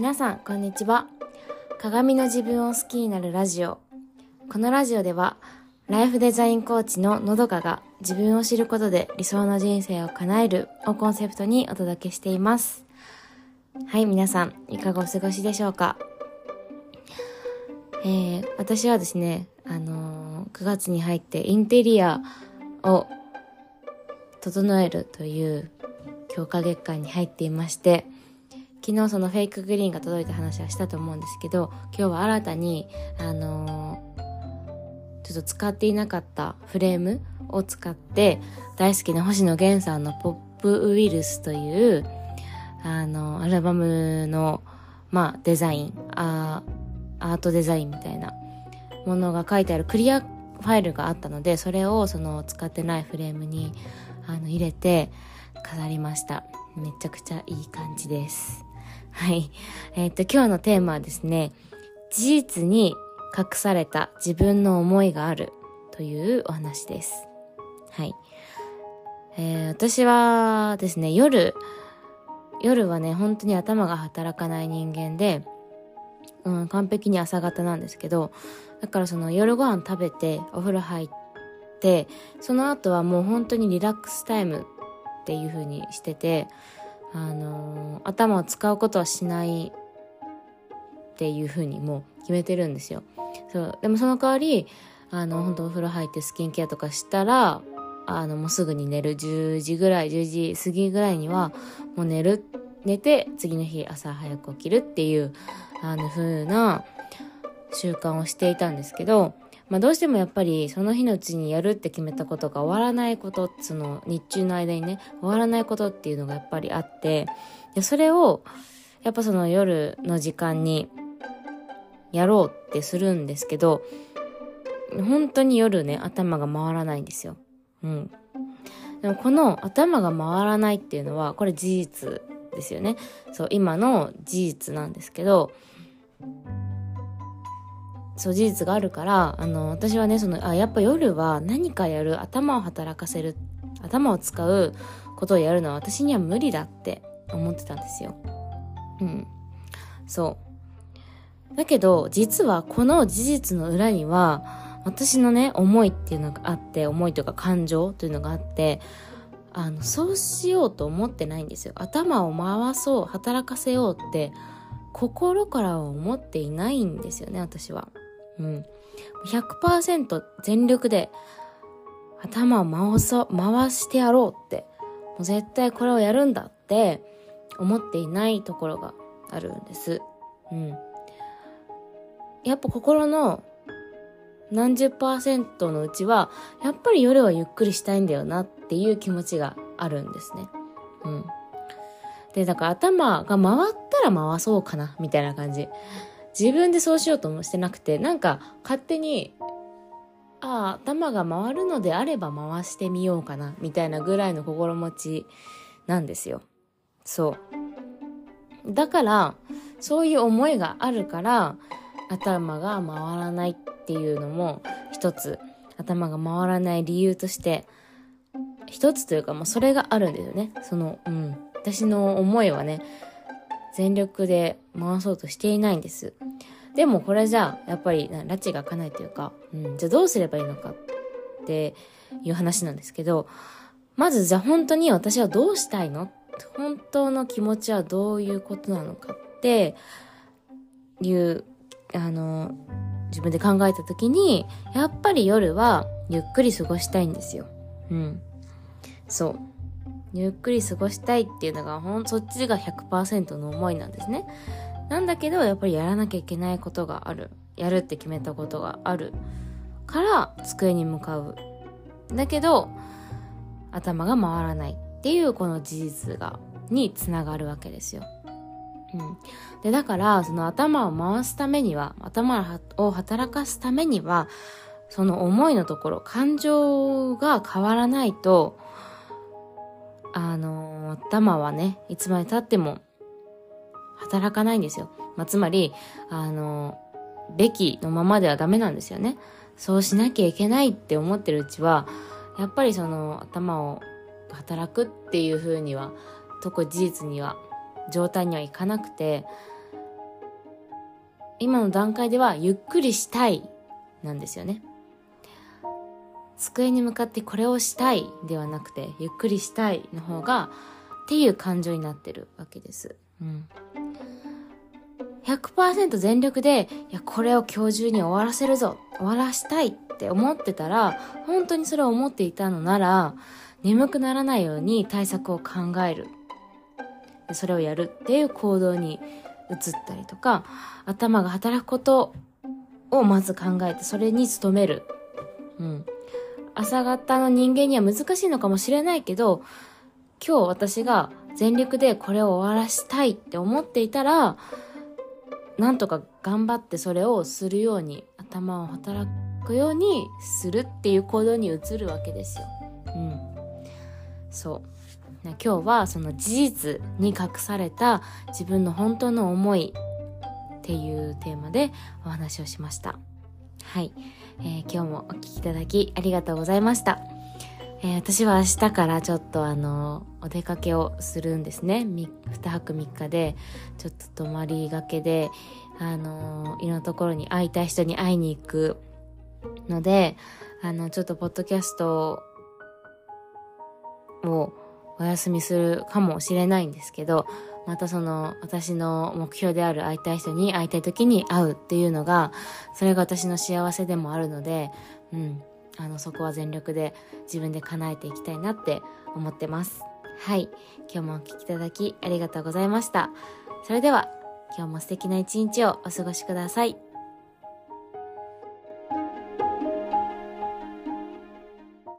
皆さんこんにちは。鏡の自分を好きになるラジオ。このラジオではライフデザインコーチののどかが自分を知ることで理想の人生を叶えるをコンセプトにお届けしています。はい皆さんいかがお過ごしでしょうか？えー、私はですねあのー、9月に入ってインテリアを整えるという強化月間に入っていまして昨日そのフェイクグリーンが届いた話はしたと思うんですけど今日は新たにあのー、ちょっと使っていなかったフレームを使って大好きな星野源さんの「ポップウイルス」というあのアルバムのまあデザインアートデザインみたいなものが書いてあるクリアファイルがあったのでそれをその使ってないフレームにあの入れて飾りました。めちゃくちゃいい感じです。はい。えっ、と今日のテーマはですね事実に隠された自分の思いがあるというお話です。はい、えー、私はですね夜夜はね本当に頭が働かない人間でうん、完璧に朝方なんですけどだからその夜ご飯食べてお風呂入ってその後はもう本当にリラックスタイムっていう風にしてて、あの、頭を使うことはしないっていう風にもう決めてるんですよ。そう。でもその代わりあの本当お風呂入ってスキンケアとかしたらあのもうすぐに寝る。10時ぐらい10時過ぎぐらいにはもう寝る。寝て次の日朝早く起きるっていうあの風な習慣をしていたんですけどまあ、どうしてもやっぱりその日のうちにやるって決めたことが終わらないことその日中の間にね終わらないことっていうのがやっぱりあってでそれをやっぱその夜の時間にやろうってするんですけど本当に夜ね頭が回らないんですよ。うん。でもこの頭が回らないっていうのはこれ事実ですよね。そう今の事実なんですけどそう事実があるからあの私はねそのあやっぱ夜は何かやる頭を働かせる頭を使うことをやるのは私には無理だって思ってたんですよ。うん。そう。だけど実はこの事実の裏には私のね思いっていうのがあって思いというか感情というのがあってあのそうしようと思ってないんですよ。頭を回そう働かせようって心からは思っていないんですよね私は。うん、100%全力で頭を回そ回してやろうってもう絶対これをやるんだって思っていないところがあるんです。うん。やっぱ心の何十パーセントのうちは、やっぱり夜はゆっくりしたいんだよなっていう気持ちがあるんですね。うん。で、だから頭が回ったら回そうかな、みたいな感じ。自分でそうしようともしてなくてなんか勝手にああ頭が回るのであれば回してみようかなみたいなぐらいの心持ちなんですよ。そう。だからそういう思いがあるから頭が回らないっていうのも一つ頭が回らない理由として一つというかもうそれがあるんですよね。そのうん。私の思いはね全力で回そうとしていないんです。でもこれじゃあ、やっぱり、拉致が開かないというか、うん、じゃあどうすればいいのかっていう話なんですけど、まずじゃあ本当に私はどうしたいの？本当の気持ちはどういうことなのかっていう、あの、自分で考えた時に、やっぱり夜はゆっくり過ごしたいんですよ。うん。そう。ゆっくり過ごしたいっていうのがほんそっちが100%の思いなんですね。なんだけどやっぱりやらなきゃいけないことがある。やるって決めたことがあるから机に向かう。だけど頭が回らないっていうこの事実がにつながるわけですよ。うん、でだからその頭を回すためには頭を働かすためにはその思いのところ感情が変わらないとあの頭はねいつまでたっても働かないんですよ、まあ、つまりあのべきのままではダメなんですよねそうしなきゃいけないって思ってるうちはやっぱりその頭を働くっていう風には特に事実には状態にはいかなくて今の段階ではゆっくりしたいなんですよね。机に向かってこれをしたいではなくて、ゆっくりしたいの方が、っていう感情になってるわけです。うん。100%全力で、いや、これを今日中に終わらせるぞ、終わらしたいって思ってたら、本当にそれを思っていたのなら、眠くならないように対策を考える。それをやるっていう行動に移ったりとか、頭が働くことをまず考えて、それに努める。うん。朝方の人間には難しいのかもしれないけど、今日私が全力でこれを終わらしたいって思っていたら、なんとか頑張ってそれをするように、頭を働くようにするっていう行動に移るわけですよ。うん。そう。今日はその事実に隠された自分の本当の思いっていうテーマでお話をしました。はい。えー、今日もお聴きいただきありがとうございました。えー、私は明日からちょっとあの、お出かけをするんですね。2泊3日で、ちょっと泊まりがけで、あの、いろんなところに会いたい人に会いに行くので、あの、ちょっとポッドキャストをお休みするかもしれないんですけど、またその私の目標である会いたい人に会いたい時に会うっていうのが、それが私の幸せでもあるので、うん、あの、そこは全力で自分で叶えていきたいなって思ってます。はい。今日もお聴きいただきありがとうございました。それでは、今日も素敵な一日をお過ごしください。